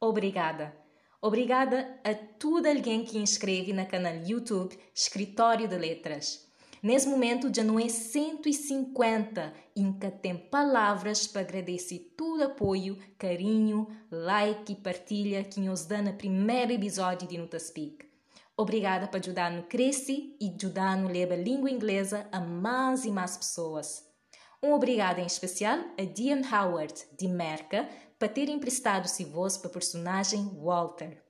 Obrigada. Obrigada a todo alguém que inscreve na canal YouTube Escritório de Letras. Nesse momento já não é 150 e nunca tem palavras para agradecer todo apoio, carinho, like e partilha que nos dá no primeiro episódio de Nuta Speak. Obrigada por ajudar no crescer e ajudar no levar a língua inglesa a mais e mais pessoas. Um obrigado em especial a Diane Howard, de Merca, para ter emprestado sua voz para o personagem Walter.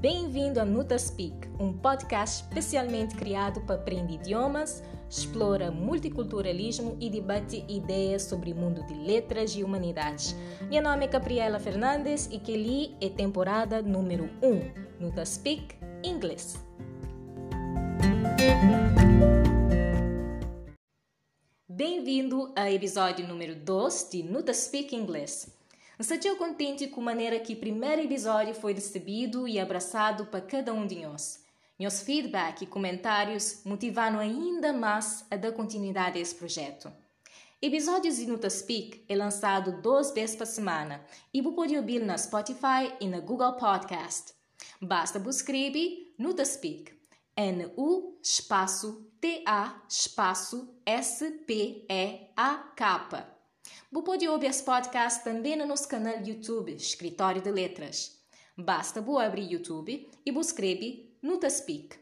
Bem-vindo a Nuta Speak, um podcast especialmente criado para aprender idiomas, explora multiculturalismo e debate ideias sobre o mundo de letras e humanidades. Meu nome é Gabriela Fernandes e que li é temporada número 1, Nuta Speak Inglês. Bem-vindo ao episódio número 2 de Nuta Speak Inglês. Estou contente com a maneira que o primeiro episódio foi recebido e abraçado para cada um de nós. Meus feedback e comentários motivaram ainda mais a dar continuidade a esse projeto. Episódios de Nuta Speak é lançado duas vezes por semana e você pode ouvir na Spotify e na Google Podcast. Basta buscar Nuta Speak. N-U espaço T-A espaço S-P-E-A-K. Você pode ouvir esse podcast também no nosso canal YouTube, Escritório de Letras. Basta você abrir YouTube e você escreve Nuta Speak.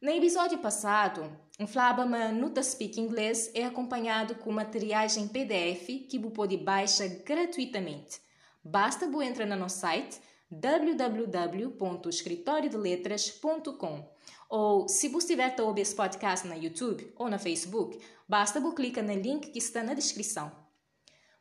No episódio passado, falava que Nuta Speak Inglês é acompanhado com materiais em PDF que você pode baixar gratuitamente. Basta você entrar no nosso site www.escritoriodeletras.com ou se você estiver a ouvir esse podcast na YouTube ou na Facebook, basta você clicar no link que está na descrição.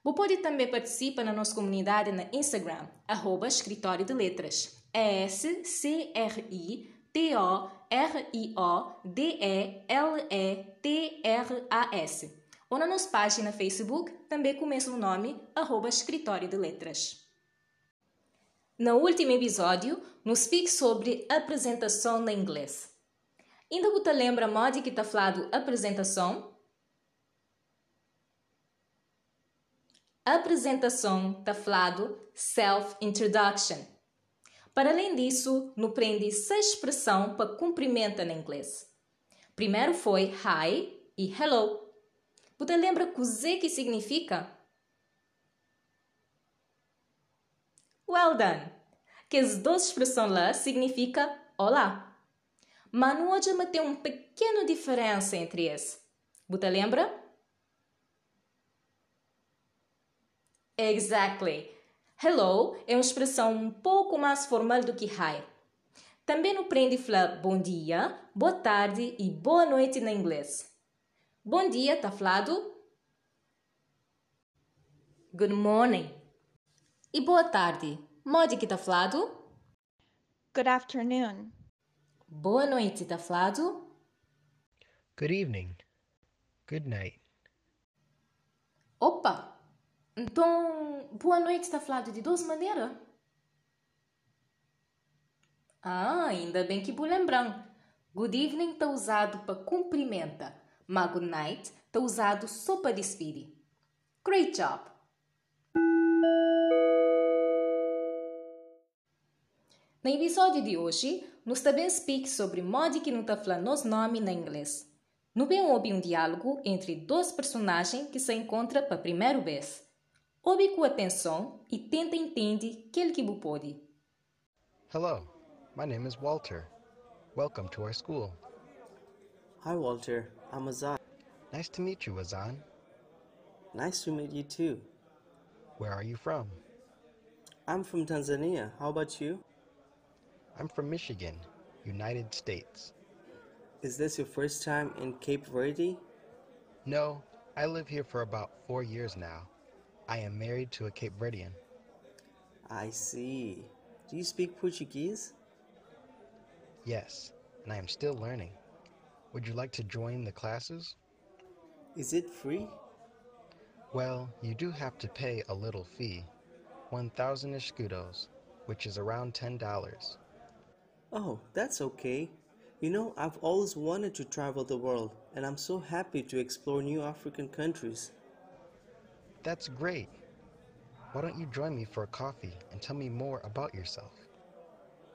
Você pode também participar na nossa comunidade na Instagram, arroba Escritório de Letras. S-C-R-I-T-O-R-I-O-D-E-L-E-T-R-A-S. Ou na nossa página Facebook, também com o mesmo nome, arroba Escritório de Letras. No último episódio, nos fique sobre apresentação na inglês. Ainda você lembra modo que está falado apresentação? apresentação está falado self-introduction. Para além disso, no prende seis expressão para cumprimenta em inglês. Primeiro foi hi e hello. Você lembra o que significa? Well done! Que as duas expressões lá significa olá. Mas hoje tem uma pequena diferença entre eles. Você lembra? Exactly. Hello é uma expressão um pouco mais formal do que hi. Também não prende falar bom dia, boa tarde e boa noite na inglês. Bom dia está falado Good morning. E boa tarde, modo que está falado Good afternoon. Boa noite está falado Good evening. Good night. Opa! Então, boa noite está falado de duas maneiras? Ah, ainda bem que vou lembrar. Good evening está usado para cumprimenta, mas good night está usado só para despedir. Great job! No episódio de hoje, nós também speak sobre modo que não está falando nosso nome na inglês. No bem houve um diálogo entre dois personagens que se encontram pela primeira vez. Ouve com atenção e tenta entender aquele que você pode. Hello, my name is Walter. Welcome to our school. Hi, Walter. I'm Azan. Nice to meet you, Azan. Nice to meet you too. Where are you from? I'm from Tanzania. How about you? I'm from Michigan, United States. Is this your first time in Cape Verde? No, I live here for about four years now. I am married to a Cape Verdean. I see. Do you speak Portuguese? Yes, and I am still learning. Would you like to join the classes? Is it free? Well, you do have to pay a little fee 1,000 escudos, which is around $10. Oh, that's okay. You know, I've always wanted to travel the world, and I'm so happy to explore new African countries. That's great. Why don't you join me for a coffee and tell me more about yourself?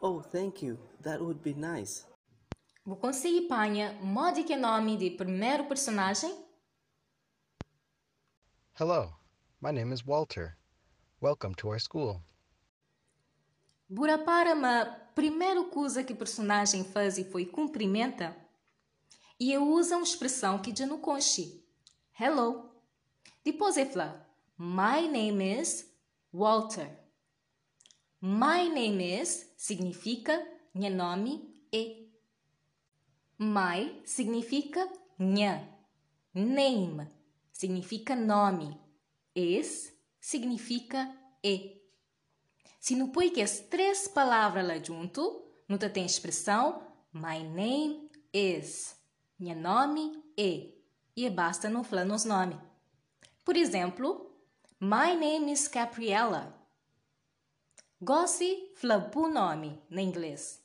Oh, thank you. That would be nice. Você panha mode que nome de primeiro personagem? Hello, my name is Walter. Welcome to our school. Bura para ma primeiro coisa que personagem faz e foi cumprimenta? E eu uso uma expressão que já não conche. Hello. Depois é fala, My name is Walter. My name is significa meu nome é. My significa nha. Name significa nome. Is significa é. Se não põe que as três palavras lá junto, não tem expressão My name is. Meu nome é. E basta não falar nos nomes. Por exemplo, My name is Gabriella. Gosse fala o nome na inglês.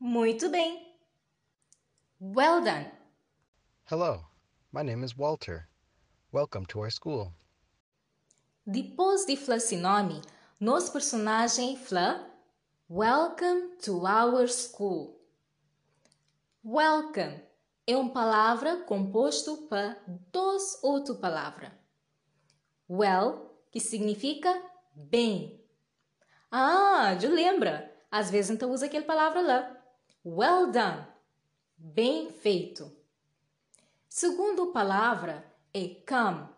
Muito bem. Well done. Hello, my name is Walter. Welcome to our school. Depois de falar esse nome, nosso personagem fala Welcome to our school. Welcome é uma palavra composto por duas outras palavras. Well, que significa bem. Ah, já lembra. Às vezes então usa aquela palavra lá. Well done. Bem feito. Segundo palavra é come.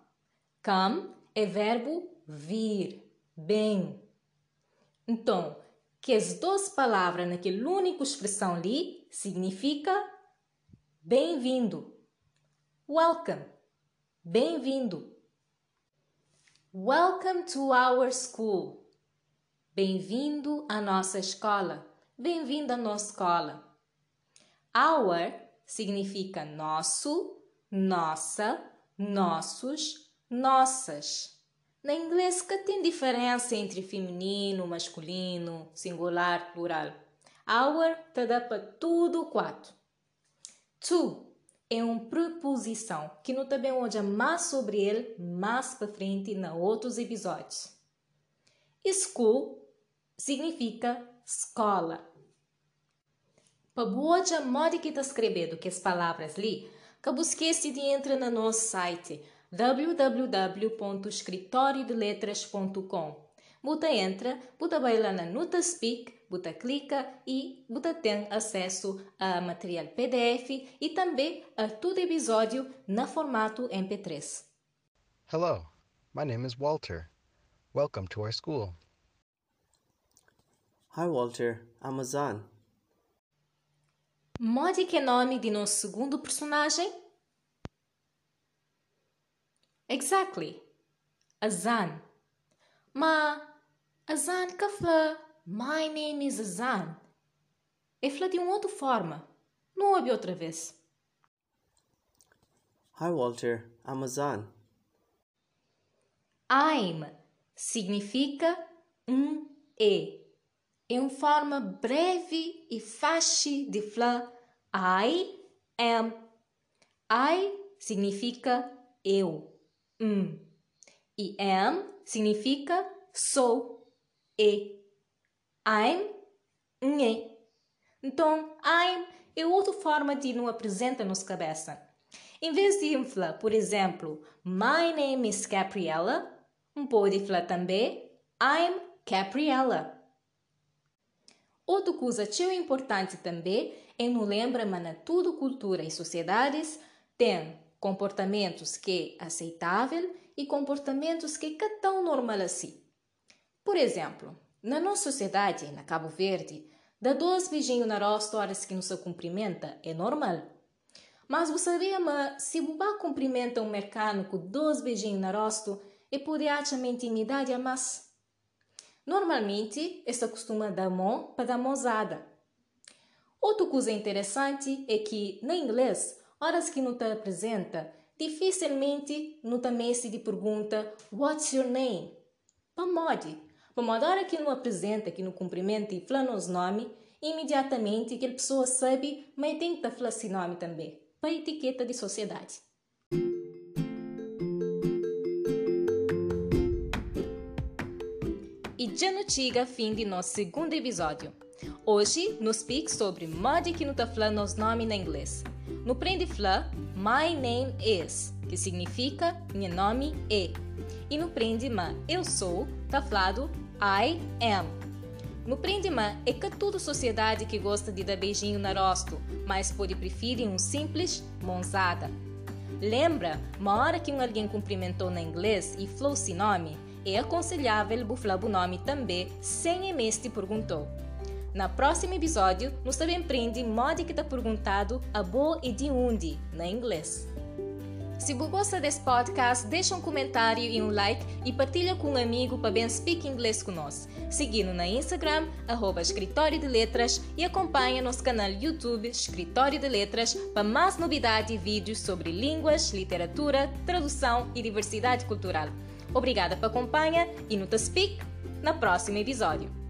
Come é verbo vir, bem. Então, que as duas palavras naquela única expressão ali significa bem-vindo. Welcome. Bem-vindo. Welcome to our school. Bem-vindo à nossa escola. Bem-vindo à nossa escola. Our significa nosso, nossa, nossos, nossas. Na inglês, que tem diferença entre feminino, masculino, singular, plural. Our te dá para tudo quatro. To é uma preposição que não também hoje mais sobre ele mais para frente na outros episódios. School significa escola. Para boa modo que está escrevendo que as palavras ali, que busquesse de entrar no nosso site www.escritoriodeletras.com. Buta entra, buta vai lá na Nuta Speak, buta clica e buta tem acesso a material PDF e também a todo episódio na formato MP3. Hello, my name is Walter. Welcome to our school. Hi, Walter. I'm Azan. Mode que é nome de nosso segundo personagem? Exactly. Azan. Ma Azan fala My name is Azan. Fala de uma outra forma. Não ouve outra vez. Hi, Walter. I'm Azan. I'm significa um é. É uma forma breve e fácil de falar I am. I significa eu. Um. E am significa sou. E. I'm. Nhe. Então, I'm é outra forma de nos apresentar nos cabeça. Em vez de falar, por exemplo, My name is Gabriella, um pode falar também I'm Gabriella. Outra coisa tão importante também é não lembra na tudo cultura e sociedades tem comportamentos que é aceitável e comportamentos que é tão normal assim. Por exemplo, na nossa sociedade, na Cabo Verde, dar dois beijinhos na rosto horas que não se cumprimenta é normal. Mas você sabia, mas se você cumprimenta um mecânico dois beijinhos na rosto, é poder achar intimidade a mais. Normalmente, essa costuma dar mão para dar mãozada. Outra coisa interessante é que, na inglês, horas que não te apresenta, dificilmente não também se lhe pergunta What's your name? Pamode. Pamode, hora que não apresenta, que não cumprimenta e fala os nome, imediatamente aquela pessoa sabe, mas tem que falar esse nome também, para etiqueta de sociedade. E já não chega fim de nosso segundo episódio. Hoje nos pique sobre mod que não está falando os nomes na inglês. No prende fla, my name is, que significa meu nome é. E no prende ma eu sou, tá falado I am. No prende ma é que toda sociedade que gosta de dar beijinho na rosto, mas pode preferir um simples mãozada. Lembra, uma hora que um alguém cumprimentou na inglês e falou seu nome, é aconselhável buflar o nome também sem emeste perguntou. Na próximo episódio, nós também aprende modo que está perguntado a boa e de onde, na inglês. Se você gosta desse podcast, deixa um comentário e um like e partilha com um amigo para bem speak inglês conosco. Seguindo na Instagram, arroba Escritório de Letras e acompanha nosso canal YouTube Escritório de Letras para mais novidades e vídeos sobre línguas, literatura, tradução e diversidade cultural. Obrigada por acompanhar e no Speak na próximo episódio.